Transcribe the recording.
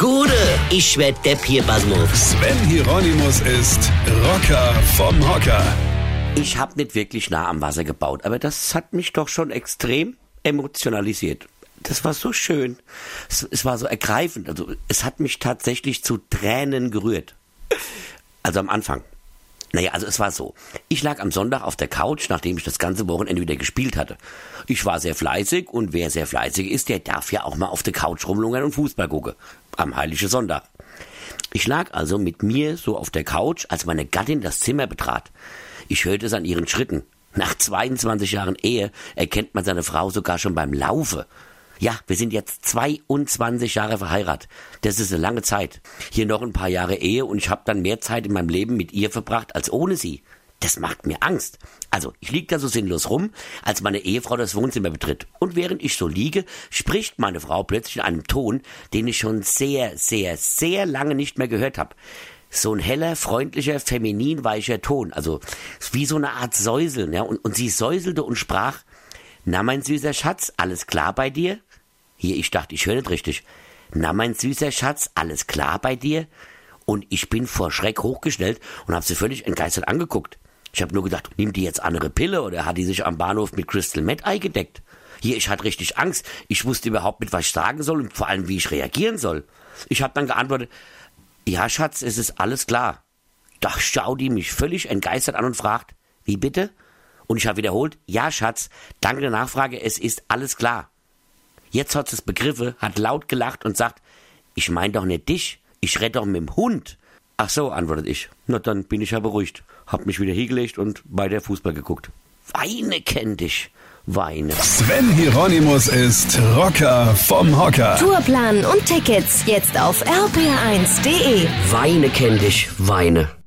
Gude, ich werd Depp hier, Basmus. Sven Hieronymus ist Rocker vom Hocker. Ich hab nicht wirklich nah am Wasser gebaut, aber das hat mich doch schon extrem emotionalisiert. Das war so schön. Es, es war so ergreifend. Also, es hat mich tatsächlich zu Tränen gerührt. Also am Anfang. Naja, also es war so. Ich lag am Sonntag auf der Couch, nachdem ich das ganze Wochenende wieder gespielt hatte. Ich war sehr fleißig und wer sehr fleißig ist, der darf ja auch mal auf der Couch rumlungern und Fußball gucken. Am Heiligen Sonntag. Ich lag also mit mir so auf der Couch, als meine Gattin das Zimmer betrat. Ich hörte es an ihren Schritten. Nach 22 Jahren Ehe erkennt man seine Frau sogar schon beim Laufe. Ja, wir sind jetzt 22 Jahre verheiratet. Das ist eine lange Zeit. Hier noch ein paar Jahre Ehe und ich habe dann mehr Zeit in meinem Leben mit ihr verbracht als ohne sie. Das macht mir Angst. Also, ich lieg da so sinnlos rum, als meine Ehefrau das Wohnzimmer betritt. Und während ich so liege, spricht meine Frau plötzlich in einem Ton, den ich schon sehr, sehr, sehr lange nicht mehr gehört habe. So ein heller, freundlicher, feminin weicher Ton. Also, wie so eine Art Säuseln, ja. Und, und sie säuselte und sprach, na, mein süßer Schatz, alles klar bei dir? Hier, ich dachte, ich höre nicht richtig. Na, mein süßer Schatz, alles klar bei dir? Und ich bin vor Schreck hochgestellt und habe sie völlig entgeistert angeguckt. Ich habe nur gedacht, nimmt die jetzt andere Pille oder hat die sich am Bahnhof mit Crystal Meth eingedeckt? Hier, ich hatte richtig Angst. Ich wusste überhaupt nicht, was ich sagen soll und vor allem, wie ich reagieren soll. Ich habe dann geantwortet, ja, Schatz, es ist alles klar. Da schaut die mich völlig entgeistert an und fragt, wie bitte? Und ich habe wiederholt, ja, Schatz, danke der Nachfrage, es ist alles klar. Jetzt hat es Begriffe, hat laut gelacht und sagt, ich mein doch nicht dich, ich rede doch mit dem Hund. Ach so, antwortet ich. Na, dann bin ich ja beruhigt. Hab mich wieder hingelegt und bei der Fußball geguckt. Weine kenn dich. Weine. Sven Hieronymus ist Rocker vom Hocker. Tourplan und Tickets jetzt auf rpr1.de. Weine kenn dich. Weine.